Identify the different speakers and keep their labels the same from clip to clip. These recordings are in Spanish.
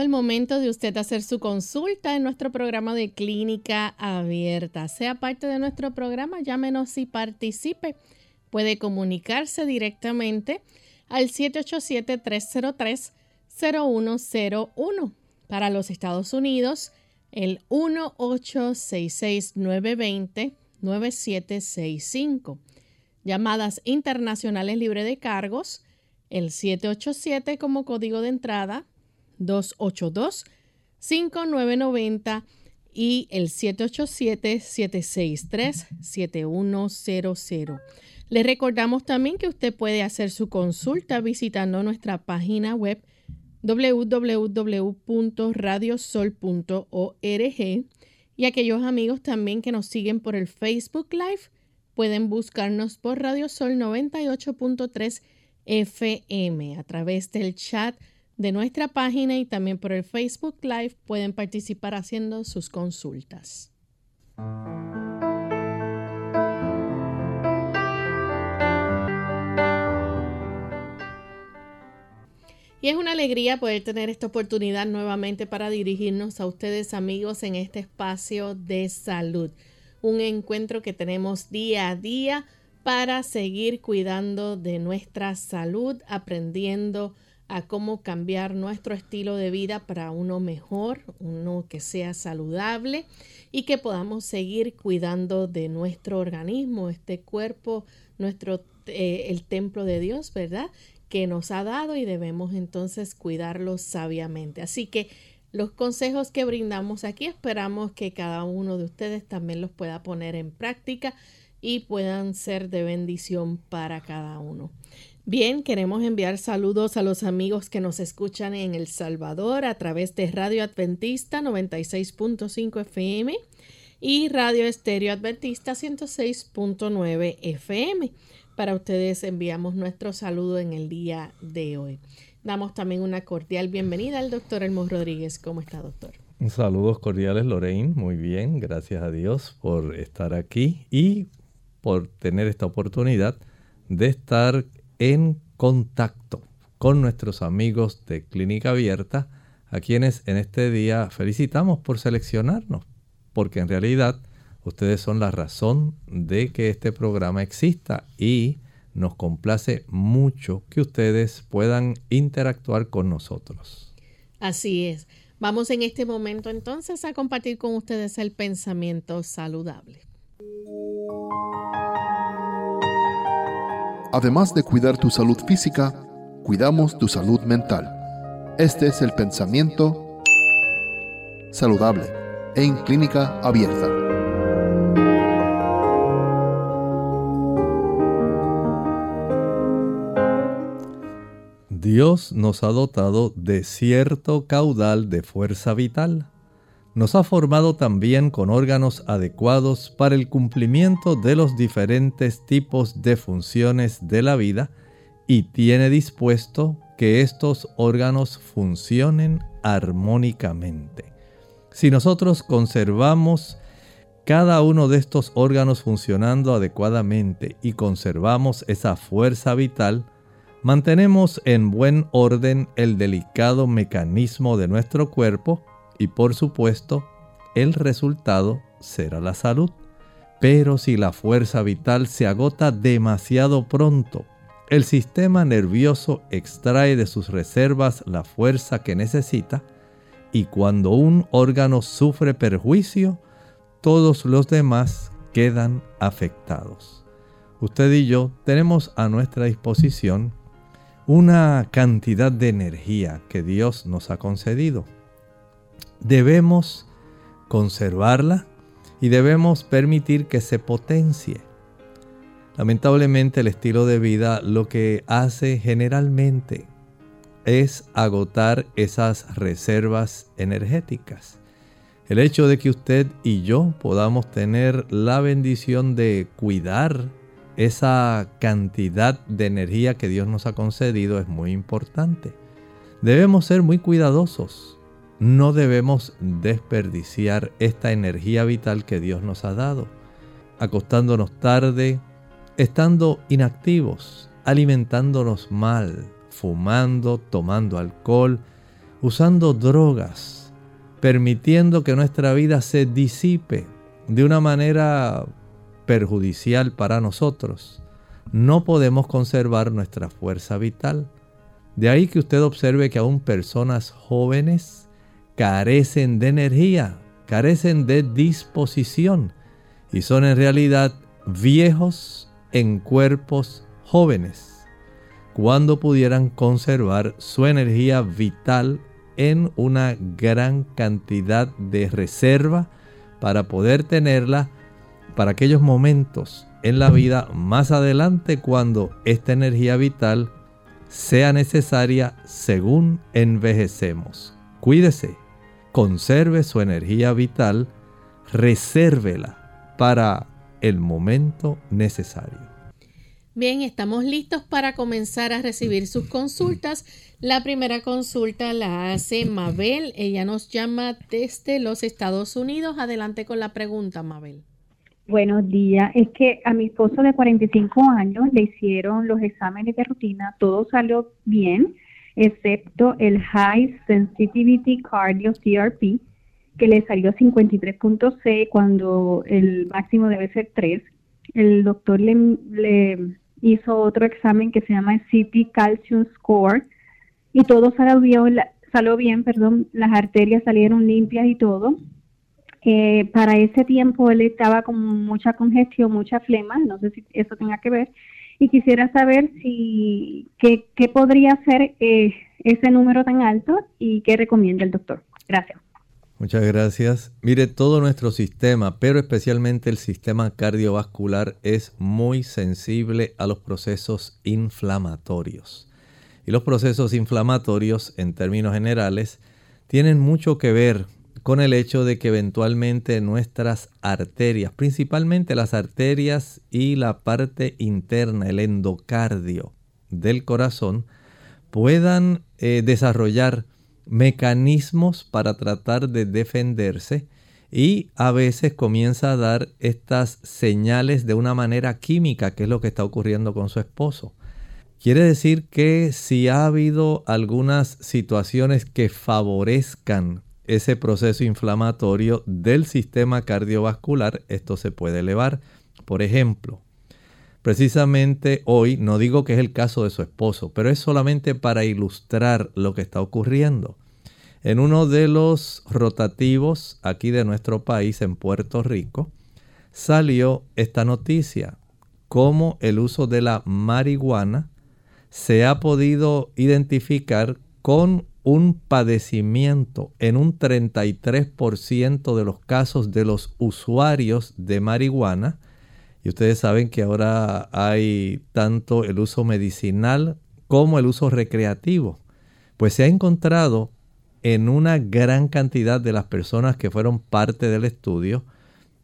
Speaker 1: El momento de usted hacer su consulta en nuestro programa de clínica abierta. Sea parte de nuestro programa, llámenos y participe. Puede comunicarse directamente al 787-303-0101. Para los Estados Unidos, el 1866-920-9765. Llamadas internacionales libre de cargos, el 787 como código de entrada 282-5990 y el 787-763-7100. Le recordamos también que usted puede hacer su consulta visitando nuestra página web www.radiosol.org y aquellos amigos también que nos siguen por el Facebook Live pueden buscarnos por Radio Sol 98.3 FM a través del chat de nuestra página y también por el Facebook Live pueden participar haciendo sus consultas. Y es una alegría poder tener esta oportunidad nuevamente para dirigirnos a ustedes amigos en este espacio de salud. Un encuentro que tenemos día a día para seguir cuidando de nuestra salud, aprendiendo a cómo cambiar nuestro estilo de vida para uno mejor, uno que sea saludable y que podamos seguir cuidando de nuestro organismo, este cuerpo, nuestro eh, el templo de Dios, ¿verdad? Que nos ha dado y debemos entonces cuidarlo sabiamente. Así que los consejos que brindamos aquí esperamos que cada uno de ustedes también los pueda poner en práctica y puedan ser de bendición para cada uno. Bien, queremos enviar saludos a los amigos que nos escuchan en El Salvador a través de Radio Adventista 96.5 FM y Radio Estéreo Adventista 106.9 FM. Para ustedes enviamos nuestro saludo en el día de hoy. Damos también una cordial bienvenida al doctor Elmo Rodríguez. ¿Cómo está, doctor?
Speaker 2: Saludos cordiales, Lorraine. Muy bien, gracias a Dios por estar aquí y por tener esta oportunidad de estar en contacto con nuestros amigos de Clínica Abierta, a quienes en este día felicitamos por seleccionarnos, porque en realidad ustedes son la razón de que este programa exista y nos complace mucho que ustedes puedan interactuar con nosotros.
Speaker 1: Así es. Vamos en este momento entonces a compartir con ustedes el pensamiento saludable.
Speaker 3: Además de cuidar tu salud física, cuidamos tu salud mental. Este es el pensamiento saludable en clínica abierta.
Speaker 2: Dios nos ha dotado de cierto caudal de fuerza vital nos ha formado también con órganos adecuados para el cumplimiento de los diferentes tipos de funciones de la vida y tiene dispuesto que estos órganos funcionen armónicamente. Si nosotros conservamos cada uno de estos órganos funcionando adecuadamente y conservamos esa fuerza vital, mantenemos en buen orden el delicado mecanismo de nuestro cuerpo y por supuesto el resultado será la salud. Pero si la fuerza vital se agota demasiado pronto, el sistema nervioso extrae de sus reservas la fuerza que necesita y cuando un órgano sufre perjuicio, todos los demás quedan afectados. usted y yo tenemos a nuestra disposición una cantidad de energía que Dios nos ha concedido. Debemos conservarla y debemos permitir que se potencie. Lamentablemente el estilo de vida lo que hace generalmente es agotar esas reservas energéticas. El hecho de que usted y yo podamos tener la bendición de cuidar esa cantidad de energía que Dios nos ha concedido es muy importante. Debemos ser muy cuidadosos. No debemos desperdiciar esta energía vital que Dios nos ha dado, acostándonos tarde, estando inactivos, alimentándonos mal, fumando, tomando alcohol, usando drogas, permitiendo que nuestra vida se disipe de una manera perjudicial para nosotros, no podemos conservar nuestra fuerza vital. De ahí que usted observe que aún personas jóvenes carecen de energía, carecen de disposición y son en realidad viejos en cuerpos jóvenes, cuando pudieran conservar su energía vital en una gran cantidad de reserva para poder tenerla para aquellos momentos en la vida más adelante cuando esta energía vital sea necesaria según envejecemos. Cuídese, conserve su energía vital, resérvela para el momento necesario.
Speaker 1: Bien, estamos listos para comenzar a recibir sus consultas. La primera consulta la hace Mabel. Ella nos llama desde los Estados Unidos. Adelante con la pregunta, Mabel.
Speaker 4: Buenos días. Es que a mi esposo de 45 años le hicieron los exámenes de rutina, todo salió bien, excepto el High Sensitivity Cardio CRP, que le salió 53.6 cuando el máximo debe ser 3. El doctor le, le hizo otro examen que se llama CT Calcium Score y todo salió bien, perdón, las arterias salieron limpias y todo que para ese tiempo él estaba con mucha congestión, mucha flema, no sé si eso tenga que ver, y quisiera saber si qué, podría ser eh, ese número tan alto y qué recomienda el doctor. Gracias.
Speaker 2: Muchas gracias. Mire, todo nuestro sistema, pero especialmente el sistema cardiovascular, es muy sensible a los procesos inflamatorios. Y los procesos inflamatorios, en términos generales, tienen mucho que ver con el hecho de que eventualmente nuestras arterias, principalmente las arterias y la parte interna, el endocardio del corazón, puedan eh, desarrollar mecanismos para tratar de defenderse y a veces comienza a dar estas señales de una manera química, que es lo que está ocurriendo con su esposo. Quiere decir que si ha habido algunas situaciones que favorezcan ese proceso inflamatorio del sistema cardiovascular, esto se puede elevar. Por ejemplo, precisamente hoy, no digo que es el caso de su esposo, pero es solamente para ilustrar lo que está ocurriendo. En uno de los rotativos aquí de nuestro país, en Puerto Rico, salió esta noticia, cómo el uso de la marihuana se ha podido identificar con un padecimiento en un 33% de los casos de los usuarios de marihuana. Y ustedes saben que ahora hay tanto el uso medicinal como el uso recreativo. Pues se ha encontrado en una gran cantidad de las personas que fueron parte del estudio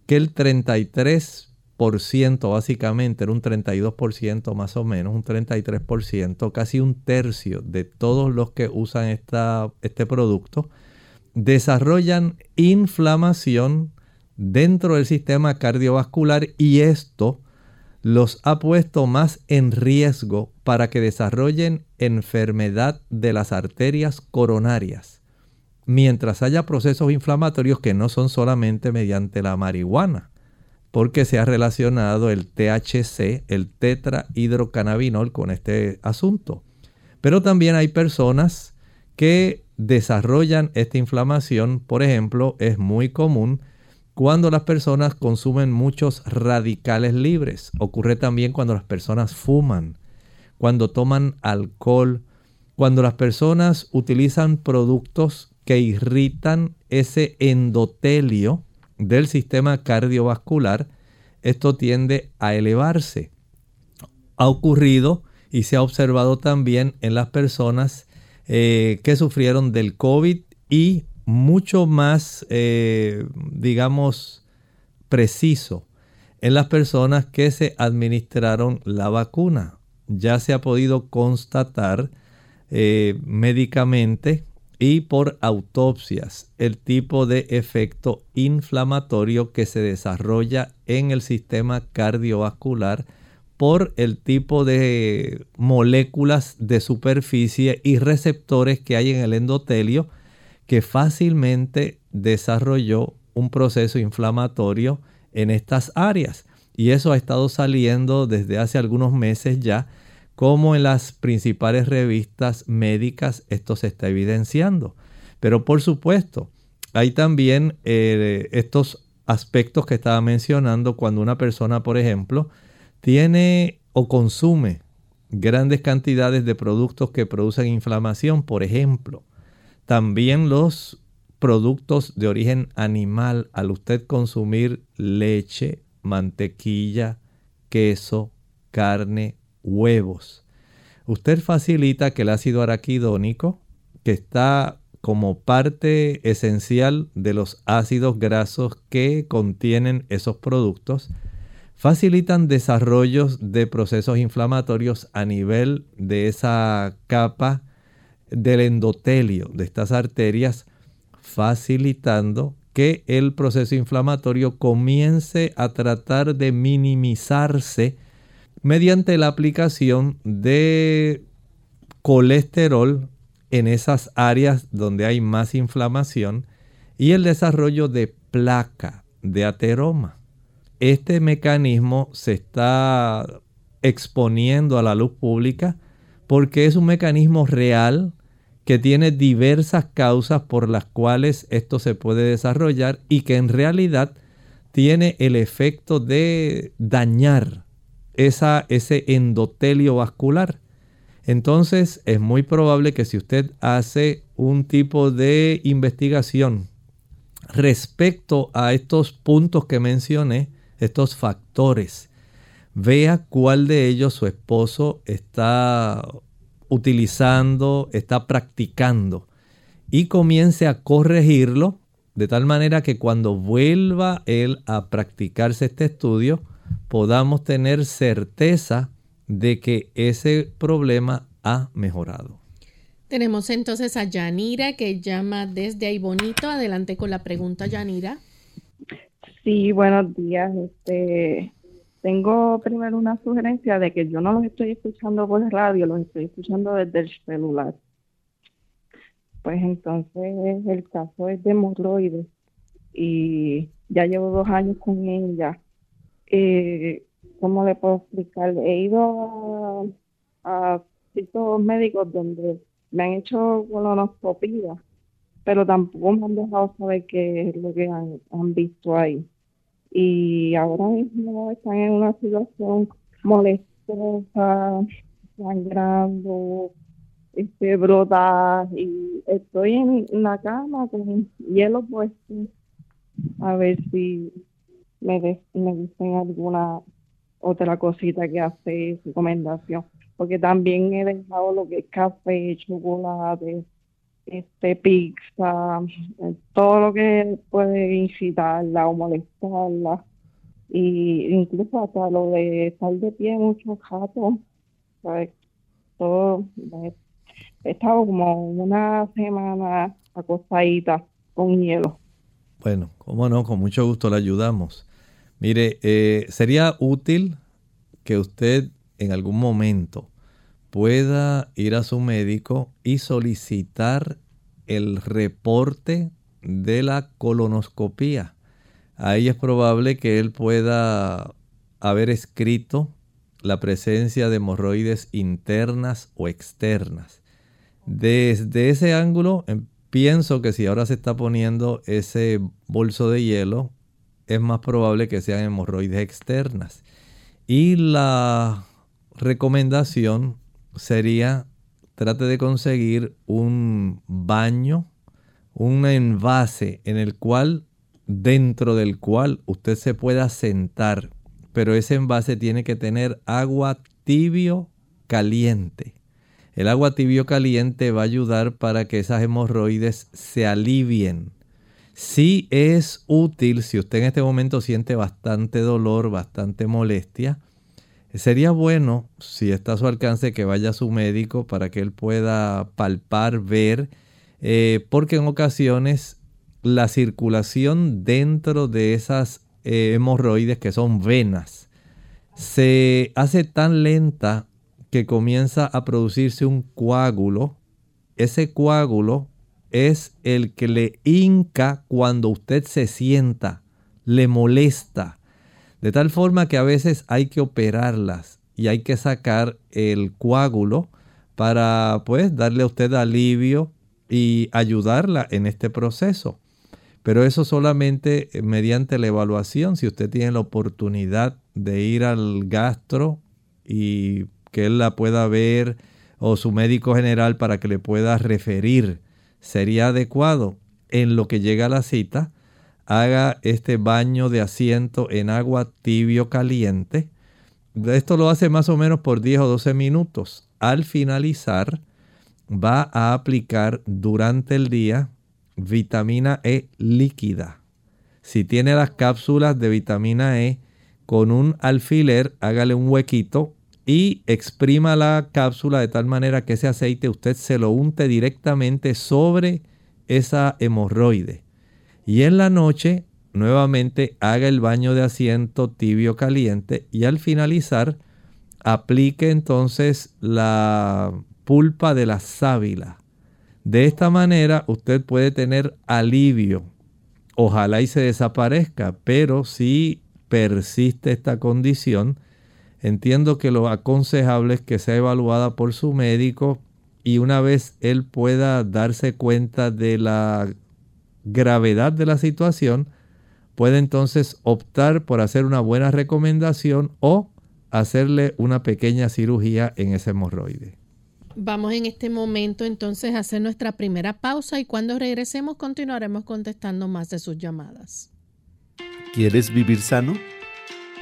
Speaker 2: que el 33 básicamente, era un 32% más o menos, un 33%, casi un tercio de todos los que usan esta, este producto, desarrollan inflamación dentro del sistema cardiovascular y esto los ha puesto más en riesgo para que desarrollen enfermedad de las arterias coronarias, mientras haya procesos inflamatorios que no son solamente mediante la marihuana porque se ha relacionado el THC, el tetrahidrocannabinol, con este asunto. Pero también hay personas que desarrollan esta inflamación, por ejemplo, es muy común cuando las personas consumen muchos radicales libres. Ocurre también cuando las personas fuman, cuando toman alcohol, cuando las personas utilizan productos que irritan ese endotelio del sistema cardiovascular, esto tiende a elevarse. Ha ocurrido y se ha observado también en las personas eh, que sufrieron del COVID y mucho más, eh, digamos, preciso en las personas que se administraron la vacuna. Ya se ha podido constatar eh, médicamente y por autopsias el tipo de efecto inflamatorio que se desarrolla en el sistema cardiovascular por el tipo de moléculas de superficie y receptores que hay en el endotelio que fácilmente desarrolló un proceso inflamatorio en estas áreas. Y eso ha estado saliendo desde hace algunos meses ya, como en las principales revistas médicas esto se está evidenciando. Pero por supuesto, hay también eh, estos aspectos que estaba mencionando cuando una persona, por ejemplo, tiene o consume grandes cantidades de productos que producen inflamación, por ejemplo, también los productos de origen animal, al usted consumir leche, mantequilla, queso, carne, huevos, usted facilita que el ácido araquidónico, que está como parte esencial de los ácidos grasos que contienen esos productos, facilitan desarrollos de procesos inflamatorios a nivel de esa capa del endotelio de estas arterias, facilitando que el proceso inflamatorio comience a tratar de minimizarse mediante la aplicación de colesterol en esas áreas donde hay más inflamación y el desarrollo de placa, de ateroma. Este mecanismo se está exponiendo a la luz pública porque es un mecanismo real que tiene diversas causas por las cuales esto se puede desarrollar y que en realidad tiene el efecto de dañar esa, ese endotelio vascular. Entonces es muy probable que si usted hace un tipo de investigación respecto a estos puntos que mencioné, estos factores, vea cuál de ellos su esposo está utilizando, está practicando y comience a corregirlo de tal manera que cuando vuelva él a practicarse este estudio podamos tener certeza de que ese problema ha mejorado.
Speaker 1: Tenemos entonces a Yanira que llama desde ahí bonito. Adelante con la pregunta, Yanira.
Speaker 5: Sí, buenos días. Este, tengo primero una sugerencia de que yo no los estoy escuchando por radio, los estoy escuchando desde el celular. Pues entonces el caso es de hemorroides y ya llevo dos años con ella. Eh, ¿Cómo le puedo explicar? He ido a, a ciertos médicos donde me han hecho colonoscopia, pero tampoco me han dejado saber qué es lo que han visto ahí y ahora mismo están en una situación molestosa, sangrando, este, brota y estoy en la cama con hielo puesto a ver si me, me dicen alguna otra cosita que hace recomendación porque también he dejado lo que es café, chocolate, este pizza, eh, todo lo que puede incitarla o molestarla y incluso hasta lo de estar de pie mucho rato, todo he estado como una semana acostadita con hielo.
Speaker 2: Bueno, cómo no, con mucho gusto le ayudamos. Mire, eh, sería útil que usted en algún momento pueda ir a su médico y solicitar el reporte de la colonoscopía. Ahí es probable que él pueda haber escrito la presencia de hemorroides internas o externas. Desde ese ángulo, em, pienso que si ahora se está poniendo ese bolso de hielo, es más probable que sean hemorroides externas. Y la recomendación sería trate de conseguir un baño, un envase en el cual, dentro del cual usted se pueda sentar, pero ese envase tiene que tener agua tibio caliente. El agua tibio caliente va a ayudar para que esas hemorroides se alivien. Sí es útil si usted en este momento siente bastante dolor, bastante molestia, Sería bueno, si está a su alcance, que vaya a su médico para que él pueda palpar, ver, eh, porque en ocasiones la circulación dentro de esas eh, hemorroides, que son venas, se hace tan lenta que comienza a producirse un coágulo. Ese coágulo es el que le hinca cuando usted se sienta, le molesta de tal forma que a veces hay que operarlas y hay que sacar el coágulo para pues darle a usted alivio y ayudarla en este proceso. Pero eso solamente mediante la evaluación, si usted tiene la oportunidad de ir al gastro y que él la pueda ver o su médico general para que le pueda referir, sería adecuado en lo que llega a la cita haga este baño de asiento en agua tibio caliente. Esto lo hace más o menos por 10 o 12 minutos. Al finalizar, va a aplicar durante el día vitamina E líquida. Si tiene las cápsulas de vitamina E, con un alfiler hágale un huequito y exprima la cápsula de tal manera que ese aceite usted se lo unte directamente sobre esa hemorroide. Y en la noche, nuevamente haga el baño de asiento tibio caliente y al finalizar, aplique entonces la pulpa de la sábila. De esta manera usted puede tener alivio. Ojalá y se desaparezca, pero si persiste esta condición, entiendo que lo aconsejable es que sea evaluada por su médico y una vez él pueda darse cuenta de la gravedad de la situación, puede entonces optar por hacer una buena recomendación o hacerle una pequeña cirugía en ese hemorroide.
Speaker 1: Vamos en este momento entonces a hacer nuestra primera pausa y cuando regresemos continuaremos contestando más de sus llamadas.
Speaker 6: ¿Quieres vivir sano?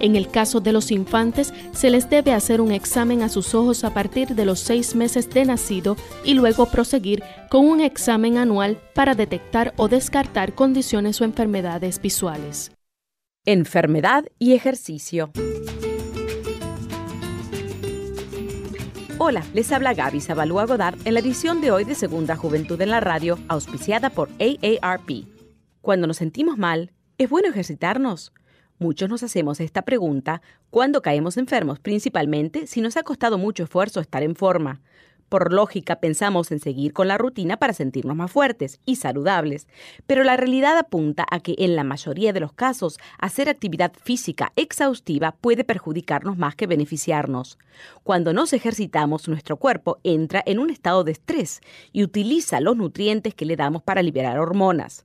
Speaker 7: En el caso de los infantes, se les debe hacer un examen a sus ojos a partir de los seis meses de nacido y luego proseguir con un examen anual para detectar o descartar condiciones o enfermedades visuales.
Speaker 8: Enfermedad y ejercicio. Hola, les habla Gaby Zabalúa Godard en la edición de hoy de Segunda Juventud en la Radio, auspiciada por AARP. Cuando nos sentimos mal, ¿es bueno ejercitarnos? Muchos nos hacemos esta pregunta cuando caemos enfermos, principalmente si nos ha costado mucho esfuerzo estar en forma. Por lógica pensamos en seguir con la rutina para sentirnos más fuertes y saludables, pero la realidad apunta a que en la mayoría de los casos hacer actividad física exhaustiva puede perjudicarnos más que beneficiarnos. Cuando nos ejercitamos, nuestro cuerpo entra en un estado de estrés y utiliza los nutrientes que le damos para liberar hormonas.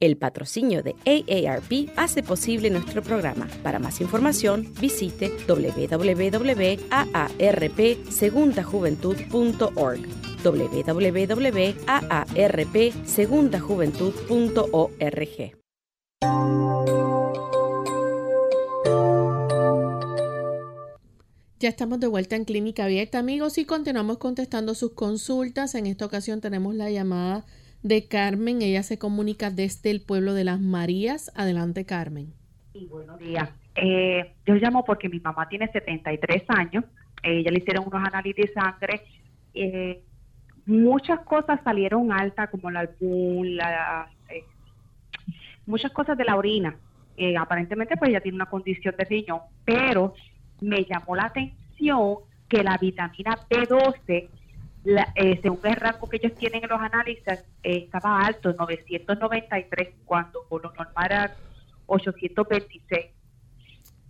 Speaker 8: El patrocinio de AARP hace posible nuestro programa. Para más información, visite www.aarpsegundajuventud.org www.aarpsegundajuventud.org.
Speaker 1: Ya estamos de vuelta en Clínica Abierta, amigos, y continuamos contestando sus consultas. En esta ocasión tenemos la llamada de Carmen. Ella se comunica desde el pueblo de las Marías. Adelante, Carmen.
Speaker 9: Sí, buenos días. Eh, yo llamo porque mi mamá tiene 73 años. ella le hicieron unos análisis de sangre. Eh, muchas cosas salieron altas, como la la, eh, muchas cosas de la orina. Eh, aparentemente, pues ella tiene una condición de riñón, pero me llamó la atención que la vitamina B12, la, eh, según el rango que ellos tienen en los análisis, estaba alto, 993, cuando por lo normal era 826.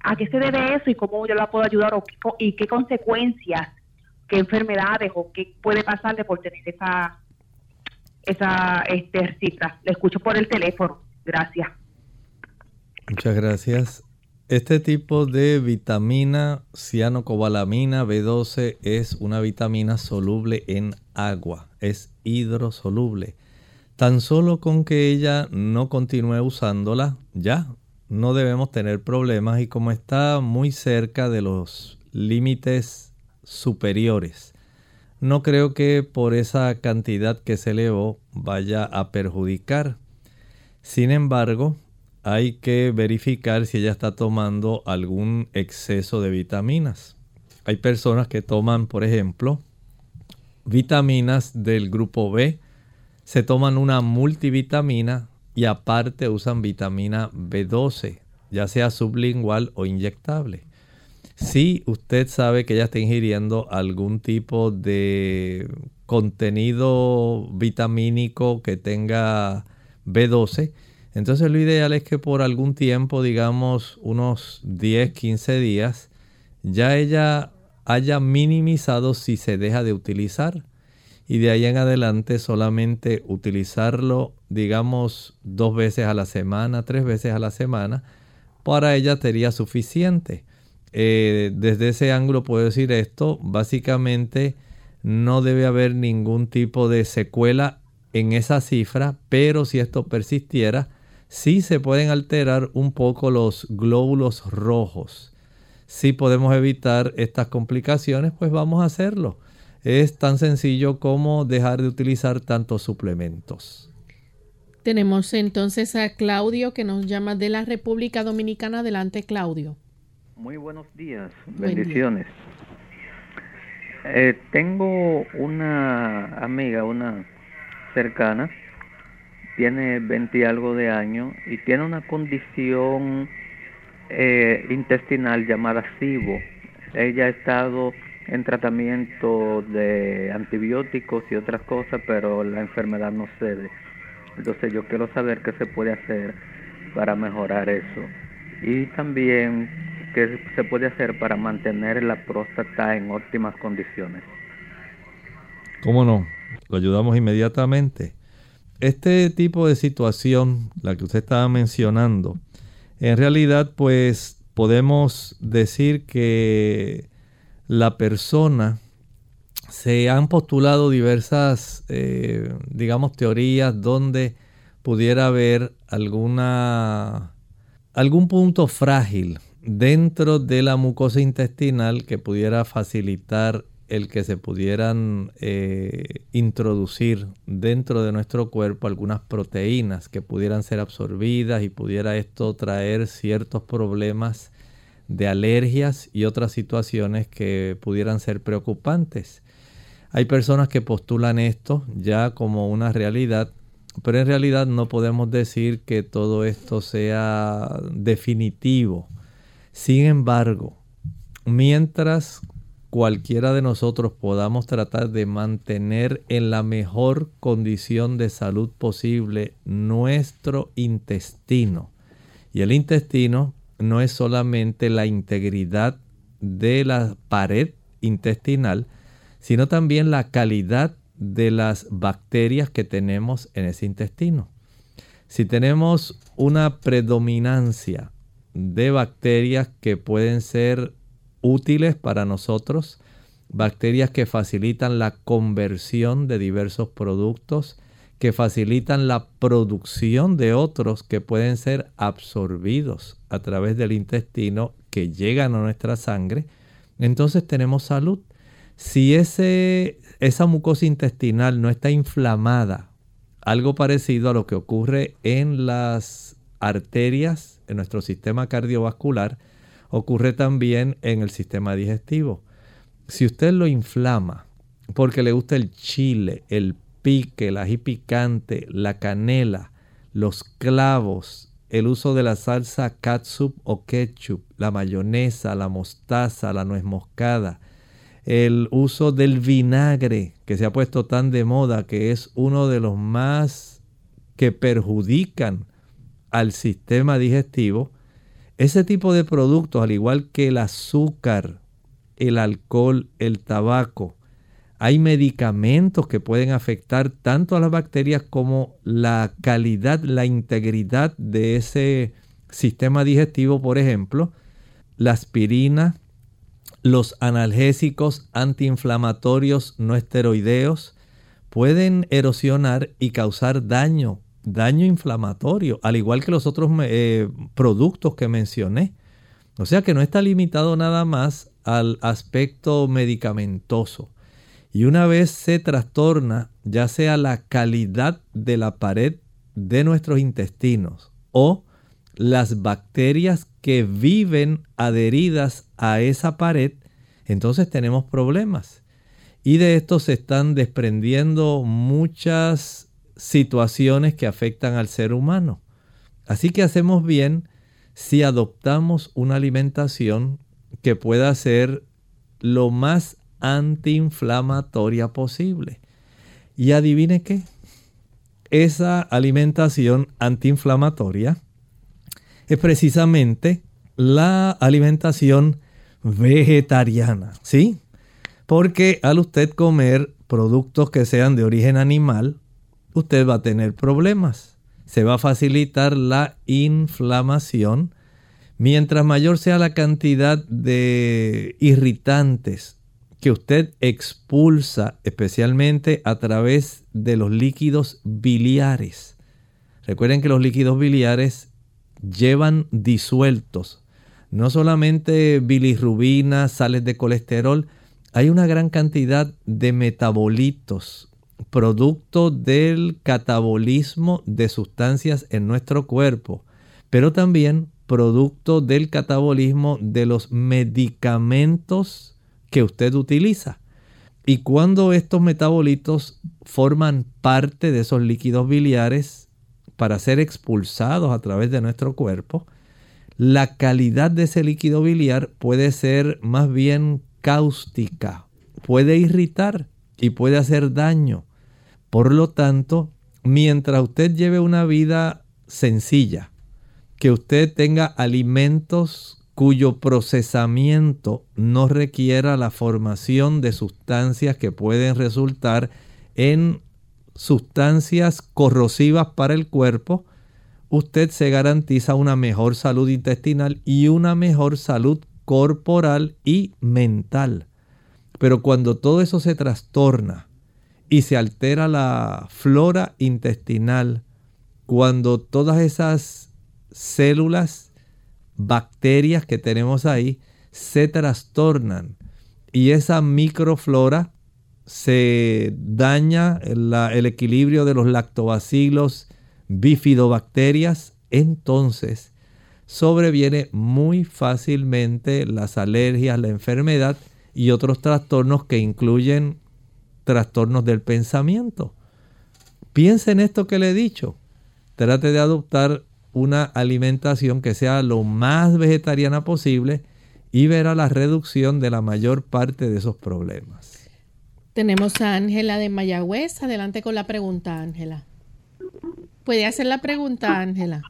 Speaker 9: ¿A qué se debe eso y cómo yo la puedo ayudar y qué consecuencias qué enfermedades o qué puede pasarle por tener esa esa este, cifra. Le escucho por el teléfono. Gracias.
Speaker 2: Muchas gracias. Este tipo de vitamina cianocobalamina B12 es una vitamina soluble en agua, es hidrosoluble. Tan solo con que ella no continúe usándola, ya no debemos tener problemas y como está muy cerca de los límites superiores. No creo que por esa cantidad que se elevó vaya a perjudicar. Sin embargo, hay que verificar si ella está tomando algún exceso de vitaminas. Hay personas que toman, por ejemplo, vitaminas del grupo B, se toman una multivitamina y aparte usan vitamina B12, ya sea sublingual o inyectable. Si usted sabe que ella está ingiriendo algún tipo de contenido vitamínico que tenga B12, entonces lo ideal es que por algún tiempo, digamos unos 10, 15 días, ya ella haya minimizado si se deja de utilizar. Y de ahí en adelante solamente utilizarlo, digamos, dos veces a la semana, tres veces a la semana, para ella sería suficiente. Eh, desde ese ángulo puedo decir esto, básicamente no debe haber ningún tipo de secuela en esa cifra, pero si esto persistiera, sí se pueden alterar un poco los glóbulos rojos. Si podemos evitar estas complicaciones, pues vamos a hacerlo. Es tan sencillo como dejar de utilizar tantos suplementos.
Speaker 1: Tenemos entonces a Claudio que nos llama de la República Dominicana. Adelante, Claudio.
Speaker 10: Muy buenos días, bendiciones. Eh, tengo una amiga, una cercana, tiene 20 y algo de años y tiene una condición eh, intestinal llamada SIBO. Ella ha estado en tratamiento de antibióticos y otras cosas, pero la enfermedad no cede. Entonces yo quiero saber qué se puede hacer para mejorar eso. Y también ¿Qué se puede hacer para mantener la próstata en óptimas condiciones?
Speaker 2: ¿Cómo no? Lo ayudamos inmediatamente. Este tipo de situación, la que usted estaba mencionando, en realidad pues podemos decir que la persona se han postulado diversas, eh, digamos, teorías donde pudiera haber alguna, algún punto frágil dentro de la mucosa intestinal que pudiera facilitar el que se pudieran eh, introducir dentro de nuestro cuerpo algunas proteínas que pudieran ser absorbidas y pudiera esto traer ciertos problemas de alergias y otras situaciones que pudieran ser preocupantes. Hay personas que postulan esto ya como una realidad, pero en realidad no podemos decir que todo esto sea definitivo. Sin embargo, mientras cualquiera de nosotros podamos tratar de mantener en la mejor condición de salud posible nuestro intestino. Y el intestino no es solamente la integridad de la pared intestinal, sino también la calidad de las bacterias que tenemos en ese intestino. Si tenemos una predominancia de bacterias que pueden ser útiles para nosotros, bacterias que facilitan la conversión de diversos productos, que facilitan la producción de otros que pueden ser absorbidos a través del intestino que llegan a nuestra sangre, entonces tenemos salud. Si ese, esa mucosa intestinal no está inflamada, algo parecido a lo que ocurre en las arterias, en nuestro sistema cardiovascular, ocurre también en el sistema digestivo. Si usted lo inflama porque le gusta el chile, el pique, el ají picante, la canela, los clavos, el uso de la salsa catsup o ketchup, la mayonesa, la mostaza, la nuez moscada, el uso del vinagre que se ha puesto tan de moda que es uno de los más que perjudican al sistema digestivo, ese tipo de productos, al igual que el azúcar, el alcohol, el tabaco, hay medicamentos que pueden afectar tanto a las bacterias como la calidad, la integridad de ese sistema digestivo, por ejemplo, la aspirina, los analgésicos antiinflamatorios no esteroideos pueden erosionar y causar daño daño inflamatorio, al igual que los otros eh, productos que mencioné. O sea que no está limitado nada más al aspecto medicamentoso. Y una vez se trastorna ya sea la calidad de la pared de nuestros intestinos o las bacterias que viven adheridas a esa pared, entonces tenemos problemas. Y de esto se están desprendiendo muchas situaciones que afectan al ser humano. Así que hacemos bien si adoptamos una alimentación que pueda ser lo más antiinflamatoria posible. Y adivine qué, esa alimentación antiinflamatoria es precisamente la alimentación vegetariana, ¿sí? Porque al usted comer productos que sean de origen animal, usted va a tener problemas. Se va a facilitar la inflamación. Mientras mayor sea la cantidad de irritantes que usted expulsa, especialmente a través de los líquidos biliares. Recuerden que los líquidos biliares llevan disueltos no solamente bilirrubina, sales de colesterol, hay una gran cantidad de metabolitos producto del catabolismo de sustancias en nuestro cuerpo, pero también producto del catabolismo de los medicamentos que usted utiliza. Y cuando estos metabolitos forman parte de esos líquidos biliares para ser expulsados a través de nuestro cuerpo, la calidad de ese líquido biliar puede ser más bien cáustica, puede irritar y puede hacer daño. Por lo tanto, mientras usted lleve una vida sencilla, que usted tenga alimentos cuyo procesamiento no requiera la formación de sustancias que pueden resultar en sustancias corrosivas para el cuerpo, usted se garantiza una mejor salud intestinal y una mejor salud corporal y mental. Pero cuando todo eso se trastorna y se altera la flora intestinal, cuando todas esas células bacterias que tenemos ahí se trastornan y esa microflora se daña el equilibrio de los lactobacilos, bifidobacterias, entonces sobreviene muy fácilmente las alergias, la enfermedad y otros trastornos que incluyen trastornos del pensamiento. Piense en esto que le he dicho. Trate de adoptar una alimentación que sea lo más vegetariana posible y verá la reducción de la mayor parte de esos problemas.
Speaker 1: Tenemos a Ángela de Mayagüez. Adelante con la pregunta, Ángela. ¿Puede hacer la pregunta, Ángela?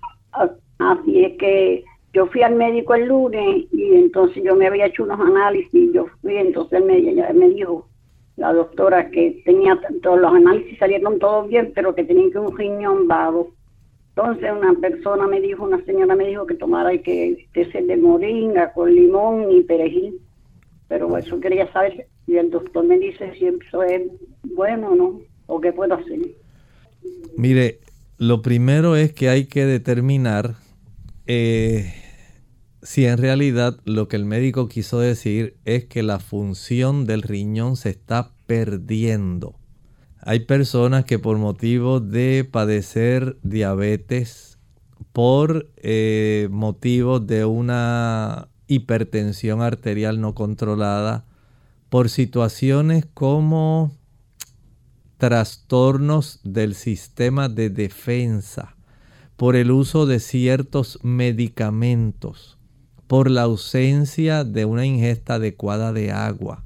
Speaker 11: Así es que yo fui al médico el lunes y entonces yo me había hecho unos análisis. Yo fui, entonces me, me dijo la doctora que tenía todos los análisis salieron todos bien, pero que tenía que un riñón vago. Entonces una persona me dijo, una señora me dijo que tomara que ese de moringa con limón y perejil. Pero eso quería saber y el doctor me dice si eso es bueno o no, o qué puedo hacer.
Speaker 2: Mire, lo primero es que hay que determinar eh, si en realidad lo que el médico quiso decir es que la función del riñón se está perdiendo. Hay personas que por motivo de padecer diabetes, por eh, motivo de una hipertensión arterial no controlada, por situaciones como trastornos del sistema de defensa, por el uso de ciertos medicamentos, por la ausencia de una ingesta adecuada de agua,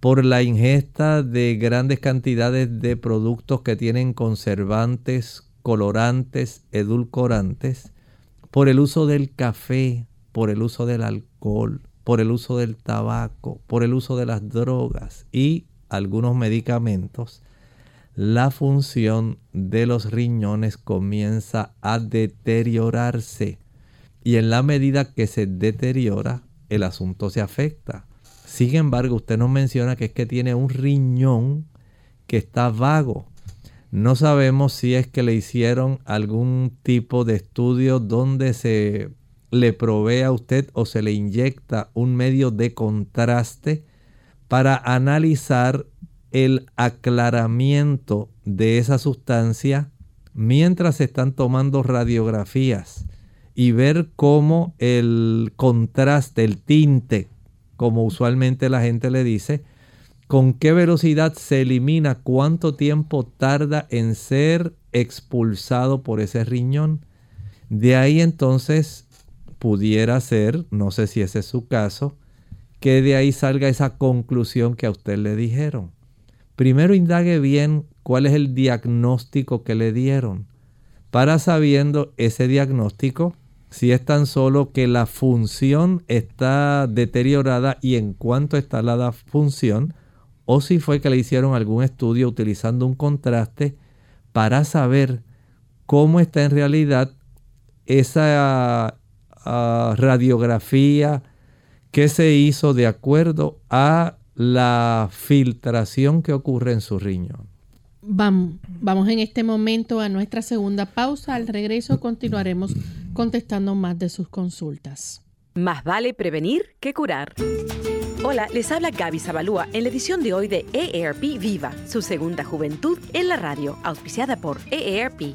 Speaker 2: por la ingesta de grandes cantidades de productos que tienen conservantes, colorantes, edulcorantes, por el uso del café, por el uso del alcohol, por el uso del tabaco, por el uso de las drogas y algunos medicamentos, la función de los riñones comienza a deteriorarse. Y en la medida que se deteriora, el asunto se afecta. Sin embargo, usted nos menciona que es que tiene un riñón que está vago. No sabemos si es que le hicieron algún tipo de estudio donde se le provee a usted o se le inyecta un medio de contraste para analizar el aclaramiento de esa sustancia mientras se están tomando radiografías y ver cómo el contraste, el tinte, como usualmente la gente le dice, con qué velocidad se elimina, cuánto tiempo tarda en ser expulsado por ese riñón. De ahí entonces pudiera ser, no sé si ese es su caso, que de ahí salga esa conclusión que a usted le dijeron. Primero indague bien cuál es el diagnóstico que le dieron. Para sabiendo ese diagnóstico, si es tan solo que la función está deteriorada y en cuanto está la función, o si fue que le hicieron algún estudio utilizando un contraste para saber cómo está en realidad esa radiografía que se hizo de acuerdo a la filtración que ocurre en su riñón.
Speaker 1: Vamos, vamos en este momento a nuestra segunda pausa. Al regreso continuaremos contestando más de sus consultas.
Speaker 8: Más vale prevenir que curar. Hola, les habla Gaby Zabalúa en la edición de hoy de EARP Viva, su segunda juventud en la radio, auspiciada por EARP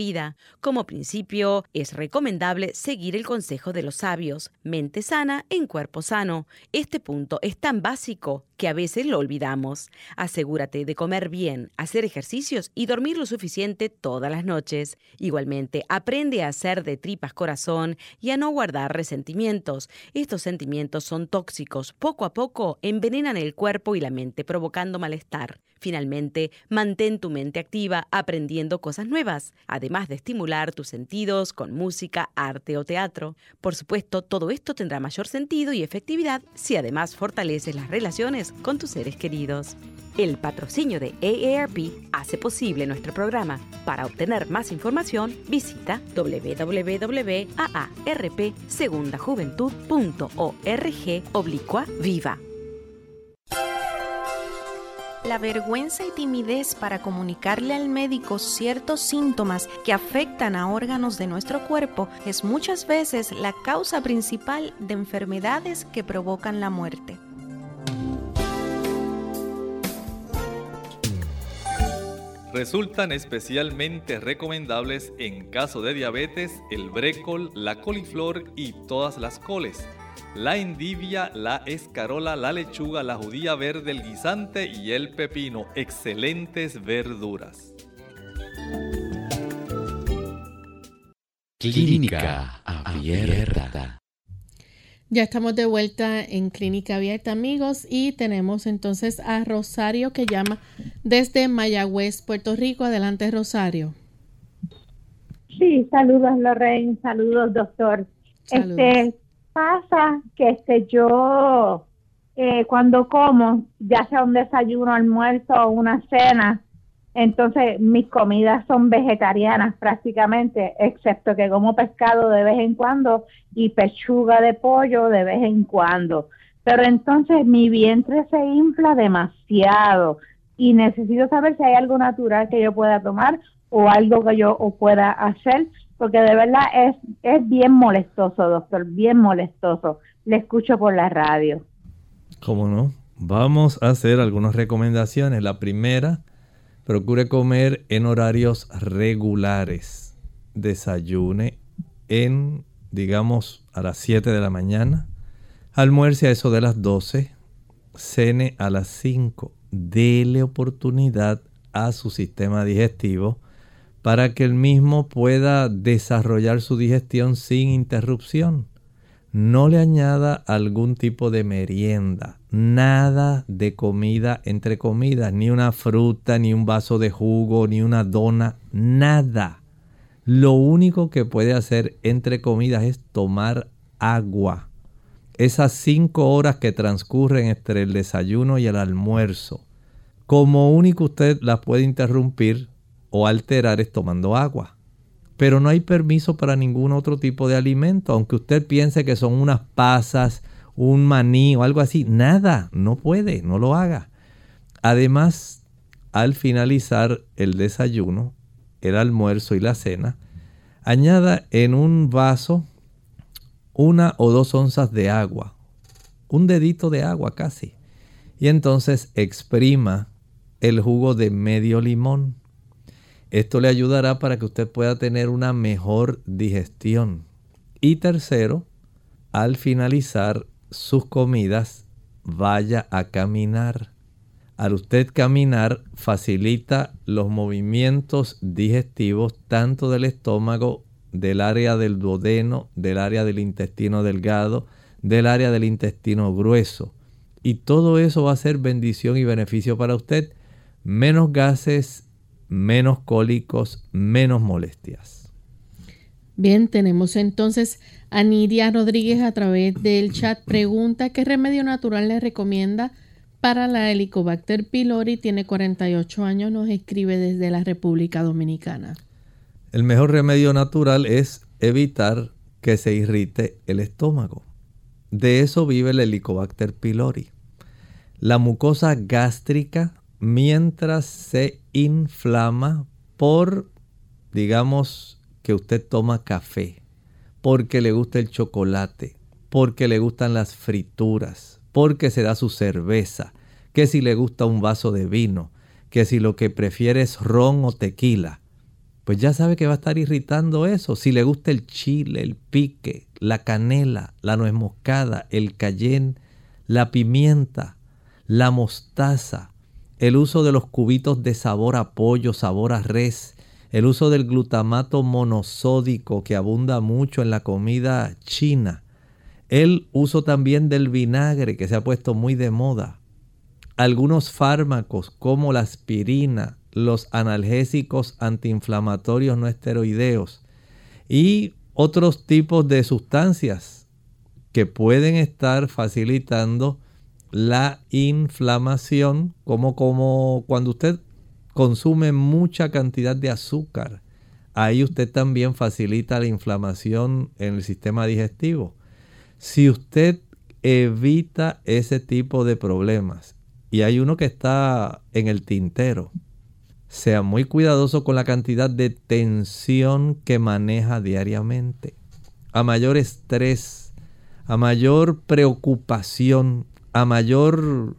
Speaker 8: Como principio, es recomendable seguir el consejo de los sabios, mente sana en cuerpo sano. Este punto es tan básico que a veces lo olvidamos. Asegúrate de comer bien, hacer ejercicios y dormir lo suficiente todas las noches. Igualmente, aprende a hacer de tripas corazón y a no guardar resentimientos. Estos sentimientos son tóxicos. Poco a poco envenenan el cuerpo y la mente, provocando malestar. Finalmente, mantén tu mente activa aprendiendo cosas nuevas. Además, además de estimular tus sentidos con música, arte o teatro. Por supuesto, todo esto tendrá mayor sentido y efectividad si además fortaleces las relaciones con tus seres queridos. El patrocinio de AARP hace posible nuestro programa. Para obtener más información, visita www.aarpsegundajuventud.org oblicua viva.
Speaker 12: La vergüenza y timidez para comunicarle al médico ciertos síntomas que afectan a órganos de nuestro cuerpo es muchas veces la causa principal de enfermedades que provocan la muerte.
Speaker 2: Resultan especialmente recomendables en caso de diabetes el brécol, la coliflor y todas las coles, la endivia, la escarola, la lechuga, la judía verde, el guisante y el pepino. Excelentes verduras.
Speaker 13: Clínica abierta.
Speaker 1: Ya estamos de vuelta en Clínica Abierta, amigos, y tenemos entonces a Rosario que llama desde Mayagüez, Puerto Rico. Adelante, Rosario.
Speaker 14: Sí, saludos, Lorraine. Saludos, doctor. Este pasa que este yo eh, cuando como, ya sea un desayuno, almuerzo o una cena, entonces mis comidas son vegetarianas prácticamente, excepto que como pescado de vez en cuando y pechuga de pollo de vez en cuando. Pero entonces mi vientre se infla demasiado y necesito saber si hay algo natural que yo pueda tomar o algo que yo pueda hacer, porque de verdad es, es bien molestoso, doctor, bien molestoso. Le escucho por la radio.
Speaker 2: ¿Cómo no? Vamos a hacer algunas recomendaciones. La primera, Procure comer en horarios regulares. Desayune en, digamos, a las 7 de la mañana. Almuerce a eso de las 12. Cene a las 5. Dele oportunidad a su sistema digestivo para que el mismo pueda desarrollar su digestión sin interrupción no le añada algún tipo de merienda, nada de comida entre comidas, ni una fruta, ni un vaso de jugo, ni una dona, nada. Lo único que puede hacer entre comidas es tomar agua. Esas cinco horas que transcurren entre el desayuno y el almuerzo, como único usted las puede interrumpir o alterar es tomando agua pero no hay permiso para ningún otro tipo de alimento, aunque usted piense que son unas pasas, un maní o algo así, nada, no puede, no lo haga. Además, al finalizar el desayuno, el almuerzo y la cena, añada en un vaso una o dos onzas de agua, un dedito de agua casi, y entonces exprima el jugo de medio limón esto le ayudará para que usted pueda tener una mejor digestión. Y tercero, al finalizar sus comidas, vaya a caminar. Al usted caminar facilita los movimientos digestivos tanto del estómago, del área del duodeno, del área del intestino delgado, del área del intestino grueso. Y todo eso va a ser bendición y beneficio para usted. Menos gases, menos cólicos, menos molestias.
Speaker 1: Bien, tenemos entonces a Nidia Rodríguez a través del chat. Pregunta, ¿qué remedio natural le recomienda para la Helicobacter pylori? Tiene 48 años, nos escribe desde la República Dominicana.
Speaker 2: El mejor remedio natural es evitar que se irrite el estómago. De eso vive el Helicobacter pylori. La mucosa gástrica mientras se inflama por, digamos, que usted toma café, porque le gusta el chocolate, porque le gustan las frituras, porque se da su cerveza, que si le gusta un vaso de vino, que si lo que prefiere es ron o tequila, pues ya sabe que va a estar irritando eso. Si le gusta el chile, el pique, la canela, la nuez moscada, el cayenne, la pimienta, la mostaza, el uso de los cubitos de sabor a pollo, sabor a res, el uso del glutamato monosódico que abunda mucho en la comida china, el uso también del vinagre que se ha puesto muy de moda, algunos fármacos como la aspirina, los analgésicos antiinflamatorios no esteroideos y otros tipos de sustancias que pueden estar facilitando la inflamación, como, como cuando usted consume mucha cantidad de azúcar. Ahí usted también facilita la inflamación en el sistema digestivo. Si usted evita ese tipo de problemas, y hay uno que está en el tintero, sea muy cuidadoso con la cantidad de tensión que maneja diariamente. A mayor estrés, a mayor preocupación, a mayor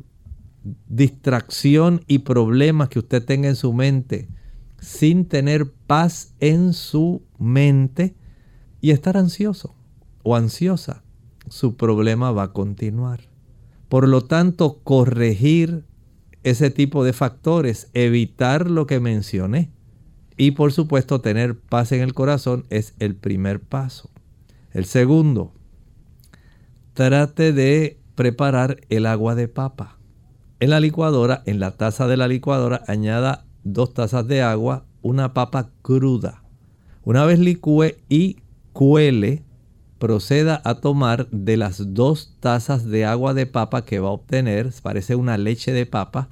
Speaker 2: distracción y problemas que usted tenga en su mente, sin tener paz en su mente y estar ansioso o ansiosa, su problema va a continuar. Por lo tanto, corregir ese tipo de factores, evitar lo que mencioné y por supuesto tener paz en el corazón es el primer paso. El segundo, trate de preparar el agua de papa. En la licuadora, en la taza de la licuadora, añada dos tazas de agua, una papa cruda. Una vez licúe y cuele, proceda a tomar de las dos tazas de agua de papa que va a obtener, parece una leche de papa,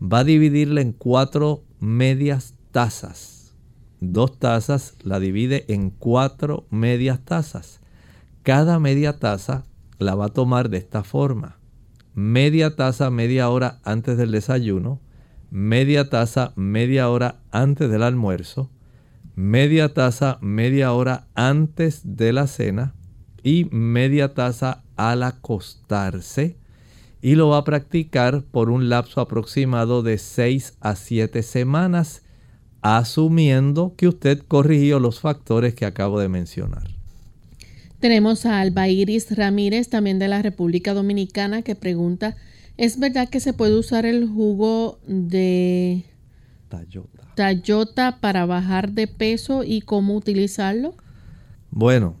Speaker 2: va a dividirla en cuatro medias tazas. Dos tazas la divide en cuatro medias tazas. Cada media taza la va a tomar de esta forma. Media taza media hora antes del desayuno, media taza media hora antes del almuerzo, media taza media hora antes de la cena y media taza al acostarse. Y lo va a practicar por un lapso aproximado de 6 a 7 semanas, asumiendo que usted corrigió los factores que acabo de mencionar.
Speaker 1: Tenemos a Alba Iris Ramírez, también de la República Dominicana, que pregunta, ¿es verdad que se puede usar el jugo de tayota, para bajar de peso y cómo utilizarlo?
Speaker 2: Bueno,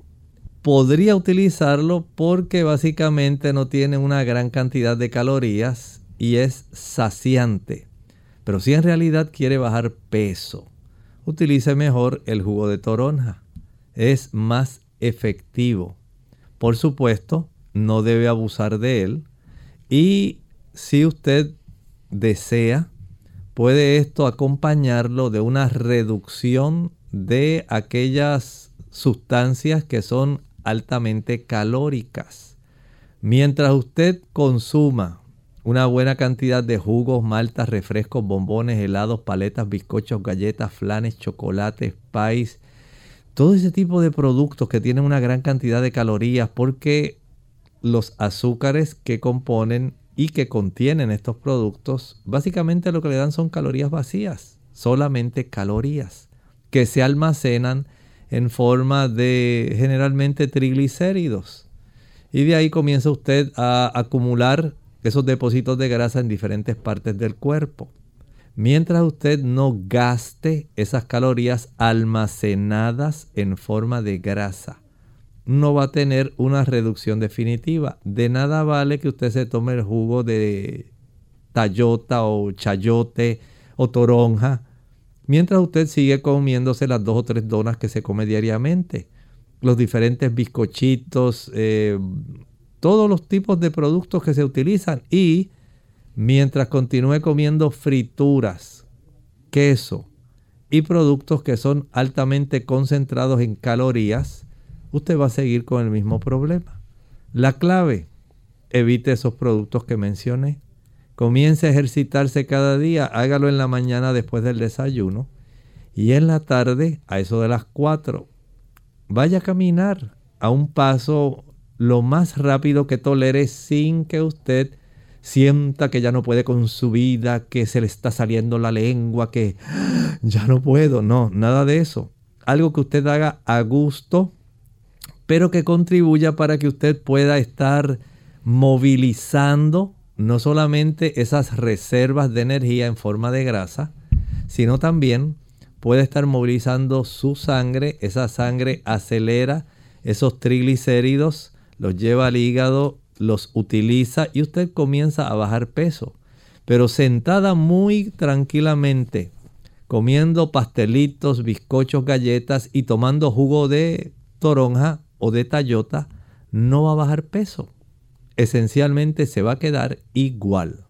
Speaker 2: podría utilizarlo porque básicamente no tiene una gran cantidad de calorías y es saciante. Pero si en realidad quiere bajar peso, utilice mejor el jugo de toronja. Es más efectivo. Por supuesto, no debe abusar de él. Y si usted desea, puede esto acompañarlo de una reducción de aquellas sustancias que son altamente calóricas. Mientras usted consuma una buena cantidad de jugos, maltas, refrescos, bombones, helados, paletas, bizcochos, galletas, flanes, chocolates, pies, todo ese tipo de productos que tienen una gran cantidad de calorías porque los azúcares que componen y que contienen estos productos básicamente lo que le dan son calorías vacías, solamente calorías que se almacenan en forma de generalmente triglicéridos. Y de ahí comienza usted a acumular esos depósitos de grasa en diferentes partes del cuerpo. Mientras usted no gaste esas calorías almacenadas en forma de grasa, no va a tener una reducción definitiva. De nada vale que usted se tome el jugo de tayota o chayote o toronja, mientras usted sigue comiéndose las dos o tres donas que se come diariamente, los diferentes bizcochitos, eh, todos los tipos de productos que se utilizan y mientras continúe comiendo frituras, queso y productos que son altamente concentrados en calorías, usted va a seguir con el mismo problema. La clave, evite esos productos que mencioné. Comience a ejercitarse cada día, hágalo en la mañana después del desayuno y en la tarde a eso de las 4. Vaya a caminar a un paso lo más rápido que tolere sin que usted sienta que ya no puede con su vida, que se le está saliendo la lengua, que ya no puedo. No, nada de eso. Algo que usted haga a gusto, pero que contribuya para que usted pueda estar movilizando no solamente esas reservas de energía en forma de grasa, sino también puede estar movilizando su sangre. Esa sangre acelera esos triglicéridos, los lleva al hígado los utiliza y usted comienza a bajar peso. Pero sentada muy tranquilamente, comiendo pastelitos, bizcochos, galletas y tomando jugo de toronja o de tallota, no va a bajar peso. Esencialmente se va a quedar igual.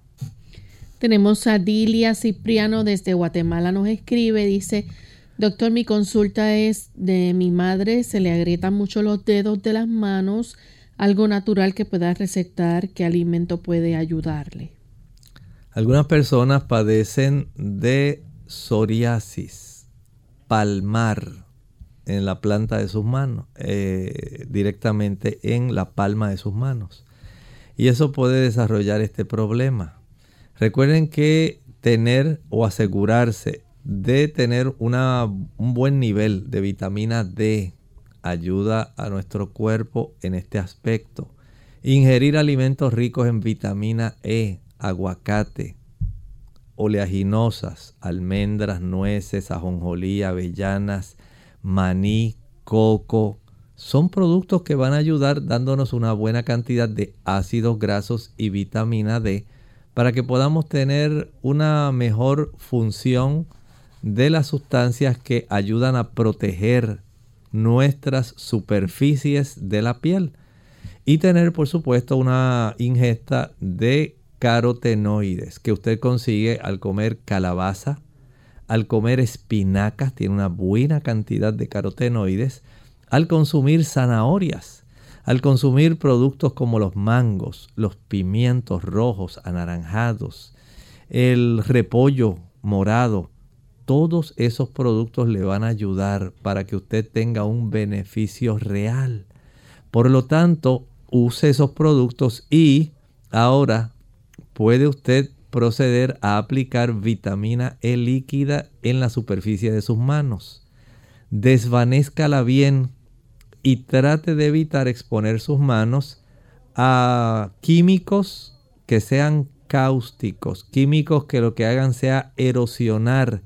Speaker 1: Tenemos a Dilia Cipriano desde Guatemala, nos escribe, dice, doctor, mi consulta es de mi madre, se le agrietan mucho los dedos de las manos, algo natural que pueda recetar, qué alimento puede ayudarle.
Speaker 2: Algunas personas padecen de psoriasis palmar en la planta de sus manos, eh, directamente en la palma de sus manos. Y eso puede desarrollar este problema. Recuerden que tener o asegurarse de tener una, un buen nivel de vitamina D ayuda a nuestro cuerpo en este aspecto. Ingerir alimentos ricos en vitamina E, aguacate, oleaginosas, almendras, nueces, ajonjolí, avellanas, maní, coco, son productos que van a ayudar dándonos una buena cantidad de ácidos grasos y vitamina D para que podamos tener una mejor función de las sustancias que ayudan a proteger nuestras superficies de la piel. Y tener por supuesto una ingesta de carotenoides que usted consigue al comer calabaza, al comer espinacas, tiene una buena cantidad de carotenoides, al consumir zanahorias, al consumir productos como los mangos, los pimientos rojos, anaranjados, el repollo morado, todos esos productos le van a ayudar para que usted tenga un beneficio real. Por lo tanto, use esos productos y ahora puede usted proceder a aplicar vitamina E líquida en la superficie de sus manos. Desvanézcala bien y trate de evitar exponer sus manos a químicos que sean cáusticos, químicos que lo que hagan sea erosionar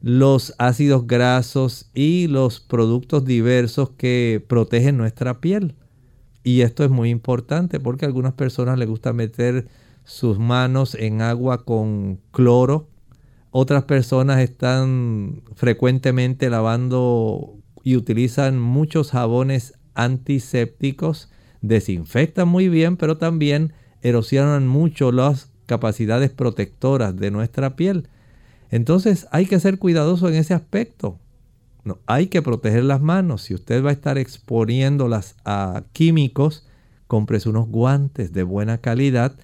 Speaker 2: los ácidos grasos y los productos diversos que protegen nuestra piel. Y esto es muy importante porque a algunas personas les gusta meter sus manos en agua con cloro. Otras personas están frecuentemente lavando y utilizan muchos jabones antisépticos, desinfectan muy bien, pero también erosionan mucho las capacidades protectoras de nuestra piel. Entonces hay que ser cuidadoso en ese aspecto. No, hay que proteger las manos. Si usted va a estar exponiéndolas a químicos, cómprese unos guantes de buena calidad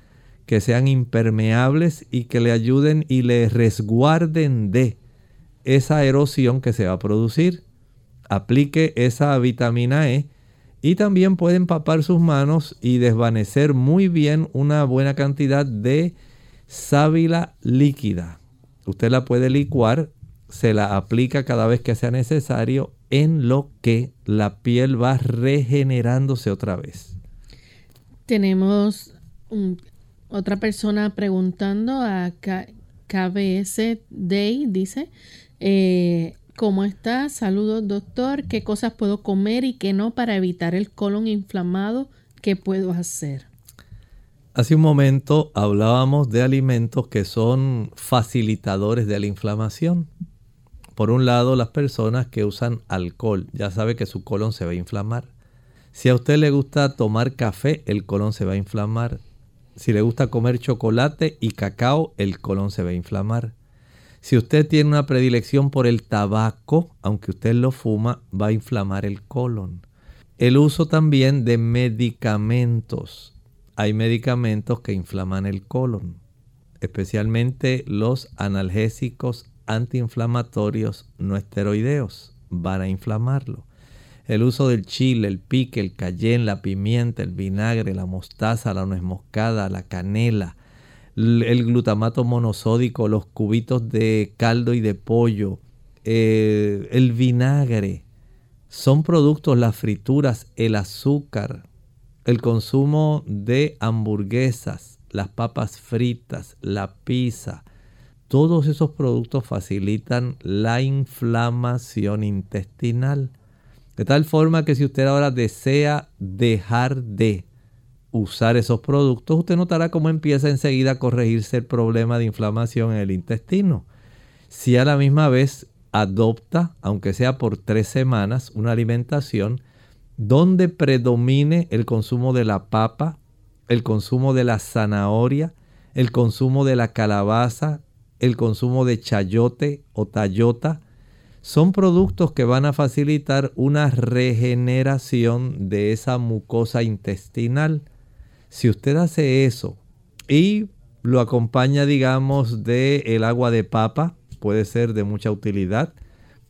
Speaker 2: que sean impermeables y que le ayuden y le resguarden de esa erosión que se va a producir aplique esa vitamina E y también puede empapar sus manos y desvanecer muy bien una buena cantidad de sábila líquida. Usted la puede licuar, se la aplica cada vez que sea necesario en lo que la piel va regenerándose otra vez.
Speaker 1: Tenemos otra persona preguntando a KBS Day, dice, eh, ¿Cómo está? Saludos, doctor. ¿Qué cosas puedo comer y qué no para evitar el colon inflamado? ¿Qué puedo hacer?
Speaker 2: Hace un momento hablábamos de alimentos que son facilitadores de la inflamación. Por un lado, las personas que usan alcohol, ya sabe que su colon se va a inflamar. Si a usted le gusta tomar café, el colon se va a inflamar. Si le gusta comer chocolate y cacao, el colon se va a inflamar. Si usted tiene una predilección por el tabaco, aunque usted lo fuma, va a inflamar el colon. El uso también de medicamentos. Hay medicamentos que inflaman el colon, especialmente los analgésicos antiinflamatorios no esteroideos van a inflamarlo. El uso del chile, el pique, el cayenne, la pimienta, el vinagre, la mostaza, la nuez moscada, la canela, el glutamato monosódico, los cubitos de caldo y de pollo, eh, el vinagre. Son productos, las frituras, el azúcar, el consumo de hamburguesas, las papas fritas, la pizza. Todos esos productos facilitan la inflamación intestinal. De tal forma que si usted ahora desea dejar de usar esos productos, usted notará cómo empieza enseguida a corregirse el problema de inflamación en el intestino. si a la misma vez adopta, aunque sea por tres semanas, una alimentación donde predomine el consumo de la papa, el consumo de la zanahoria, el consumo de la calabaza, el consumo de chayote o tayota, son productos que van a facilitar una regeneración de esa mucosa intestinal. Si usted hace eso y lo acompaña, digamos, de el agua de papa, puede ser de mucha utilidad.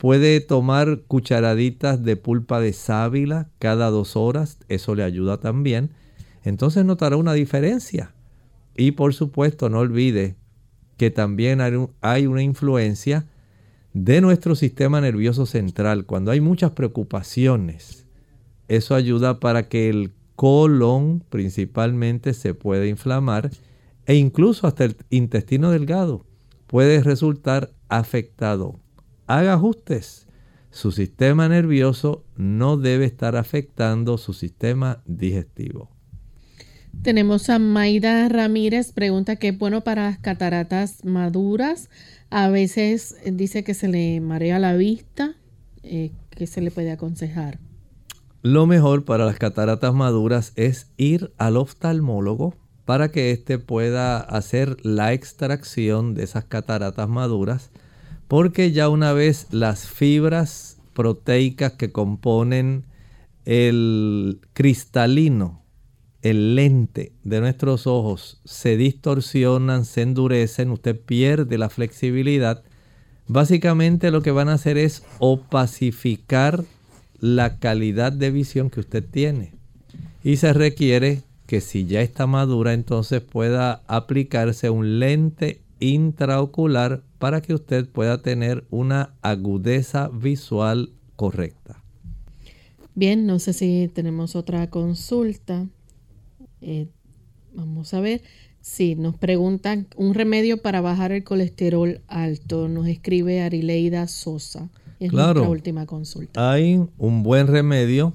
Speaker 2: Puede tomar cucharaditas de pulpa de sábila cada dos horas, eso le ayuda también. Entonces notará una diferencia. Y por supuesto, no olvide que también hay una influencia de nuestro sistema nervioso central. Cuando hay muchas preocupaciones, eso ayuda para que el colon principalmente se pueda inflamar e incluso hasta el intestino delgado puede resultar afectado. Haga ajustes. Su sistema nervioso no debe estar afectando su sistema digestivo.
Speaker 1: Tenemos a Mayra Ramírez, pregunta qué es bueno para las cataratas maduras. A veces dice que se le marea la vista. Eh, ¿Qué se le puede aconsejar?
Speaker 2: Lo mejor para las cataratas maduras es ir al oftalmólogo para que éste pueda hacer la extracción de esas cataratas maduras, porque ya una vez las fibras proteicas que componen el cristalino, el lente de nuestros ojos se distorsionan, se endurecen, usted pierde la flexibilidad, básicamente lo que van a hacer es opacificar la calidad de visión que usted tiene. Y se requiere que si ya está madura, entonces pueda aplicarse un lente intraocular para que usted pueda tener una agudeza visual correcta.
Speaker 1: Bien, no sé si tenemos otra consulta. Eh, vamos a ver. Si nos preguntan un remedio para bajar el colesterol alto, nos escribe Arileida Sosa. Es
Speaker 2: claro,
Speaker 1: nuestra última consulta.
Speaker 2: Hay un buen remedio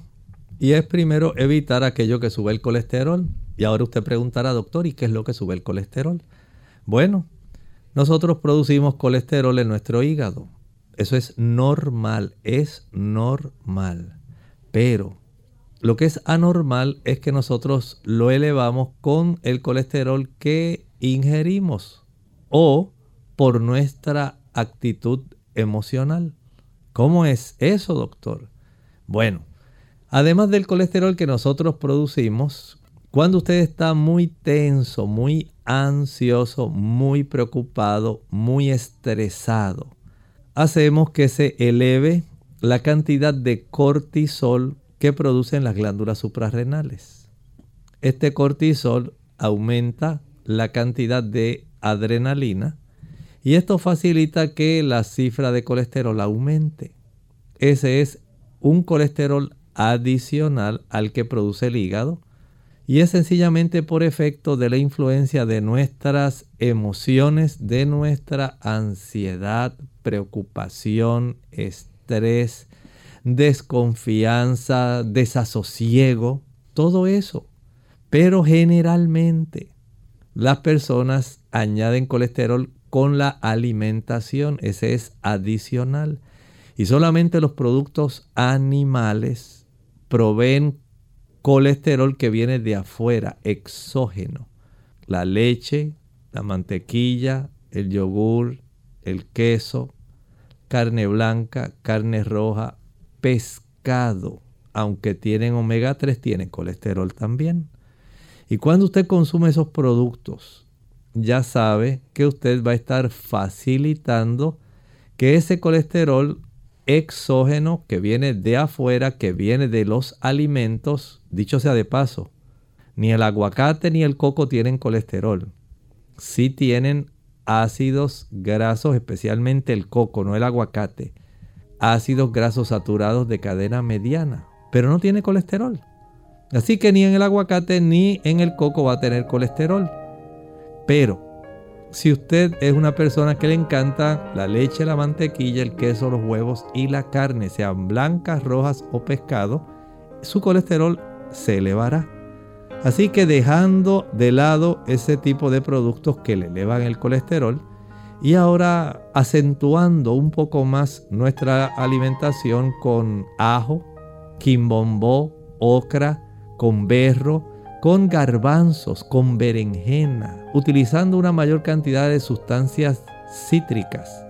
Speaker 2: y es primero evitar aquello que sube el colesterol. Y ahora usted preguntará, doctor, ¿y qué es lo que sube el colesterol? Bueno, nosotros producimos colesterol en nuestro hígado. Eso es normal, es normal. Pero lo que es anormal es que nosotros lo elevamos con el colesterol que ingerimos o por nuestra actitud emocional. ¿Cómo es eso, doctor? Bueno, Además del colesterol que nosotros producimos, cuando usted está muy tenso, muy ansioso, muy preocupado, muy estresado, hacemos que se eleve la cantidad de cortisol que producen las glándulas suprarrenales. Este cortisol aumenta la cantidad de adrenalina y esto facilita que la cifra de colesterol aumente. Ese es un colesterol adicional al que produce el hígado y es sencillamente por efecto de la influencia de nuestras emociones, de nuestra ansiedad, preocupación, estrés, desconfianza, desasosiego, todo eso. Pero generalmente las personas añaden colesterol con la alimentación, ese es adicional. Y solamente los productos animales proveen colesterol que viene de afuera, exógeno. La leche, la mantequilla, el yogur, el queso, carne blanca, carne roja, pescado, aunque tienen omega 3, tienen colesterol también. Y cuando usted consume esos productos, ya sabe que usted va a estar facilitando que ese colesterol exógeno que viene de afuera, que viene de los alimentos, dicho sea de paso, ni el aguacate ni el coco tienen colesterol. Sí tienen ácidos grasos, especialmente el coco, no el aguacate. Ácidos grasos saturados de cadena mediana, pero no tiene colesterol. Así que ni en el aguacate ni en el coco va a tener colesterol. Pero si usted es una persona que le encanta la leche, la mantequilla, el queso, los huevos y la carne, sean blancas, rojas o pescado, su colesterol se elevará. Así que dejando de lado ese tipo de productos que le elevan el colesterol, Y ahora acentuando un poco más nuestra alimentación con ajo, quimbombó, ocra, con berro, con garbanzos, con berenjena, utilizando una mayor cantidad de sustancias cítricas,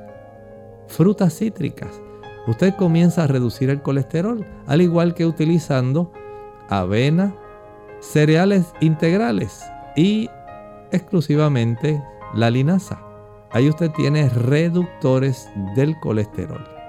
Speaker 2: frutas cítricas. Usted comienza a reducir el colesterol, al igual que utilizando avena, cereales integrales y exclusivamente la linaza. Ahí usted tiene reductores del colesterol.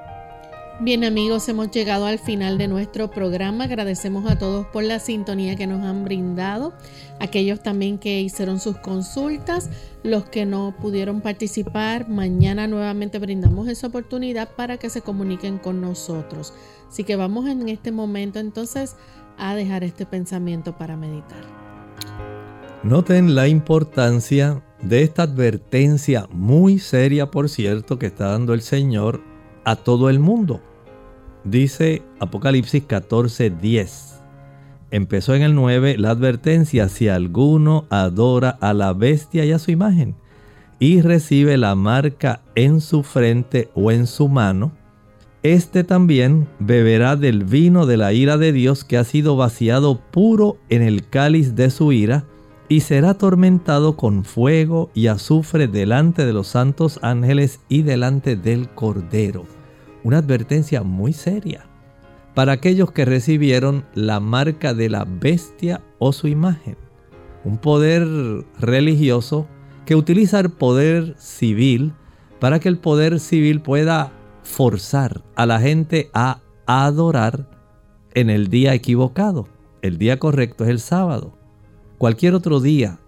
Speaker 1: Bien amigos, hemos llegado al final de nuestro programa. Agradecemos a todos por la sintonía que nos han brindado, aquellos también que hicieron sus consultas, los que no pudieron participar. Mañana nuevamente brindamos esa oportunidad para que se comuniquen con nosotros. Así que vamos en este momento entonces a dejar este pensamiento para meditar.
Speaker 2: Noten la importancia de esta advertencia muy seria, por cierto, que está dando el Señor a todo el mundo Dice Apocalipsis 14:10. Empezó en el 9 la advertencia, si alguno adora a la bestia y a su imagen y recibe la marca en su frente o en su mano, este también beberá del vino de la ira de Dios que ha sido vaciado puro en el cáliz de su ira, y será atormentado con fuego y azufre delante de los santos ángeles y delante del Cordero una advertencia muy seria para aquellos que recibieron la marca de la bestia o su imagen. Un poder religioso que utiliza el poder civil para que el poder civil pueda forzar a la gente a adorar en el día equivocado. El día correcto es el sábado. Cualquier otro día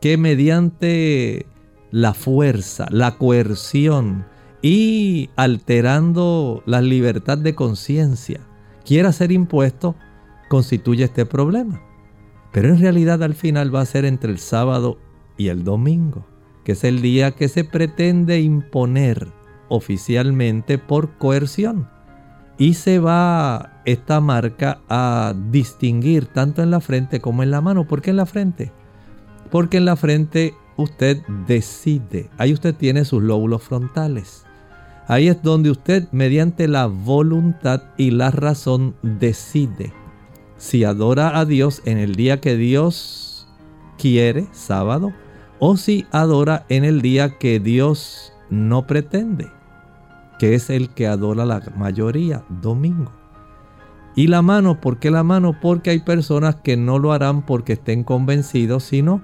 Speaker 2: que mediante la fuerza, la coerción, y alterando la libertad de conciencia quiera ser impuesto, constituye este problema. Pero en realidad al final va a ser entre el sábado y el domingo, que es el día que se pretende imponer oficialmente por coerción. Y se va esta marca a distinguir tanto en la frente como en la mano. ¿Por qué en la frente? Porque en la frente usted decide. Ahí usted tiene sus lóbulos frontales. Ahí es donde usted mediante la voluntad y la razón decide si adora a Dios en el día que Dios quiere, sábado, o si adora en el día que Dios no pretende, que es el que adora la mayoría, domingo. Y la mano, ¿por qué la mano? Porque hay personas que no lo harán porque estén convencidos, sino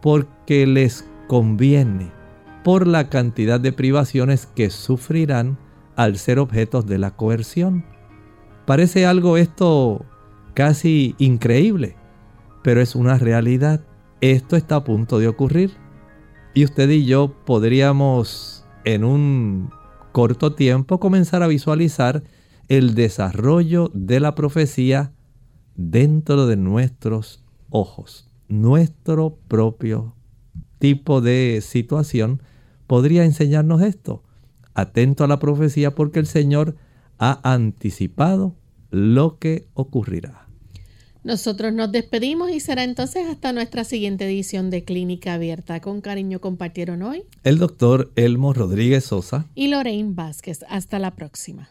Speaker 2: porque les conviene por la cantidad de privaciones que sufrirán al ser objetos de la coerción. Parece algo esto casi increíble, pero es una realidad. Esto está a punto de ocurrir. Y usted y yo podríamos en un corto tiempo comenzar a visualizar el desarrollo de la profecía dentro de nuestros ojos, nuestro propio tipo de situación podría enseñarnos esto. Atento a la profecía porque el Señor ha anticipado lo que ocurrirá.
Speaker 1: Nosotros nos despedimos y será entonces hasta nuestra siguiente edición de Clínica Abierta. Con cariño compartieron hoy
Speaker 2: el doctor Elmo Rodríguez Sosa
Speaker 1: y Lorraine Vázquez. Hasta la próxima.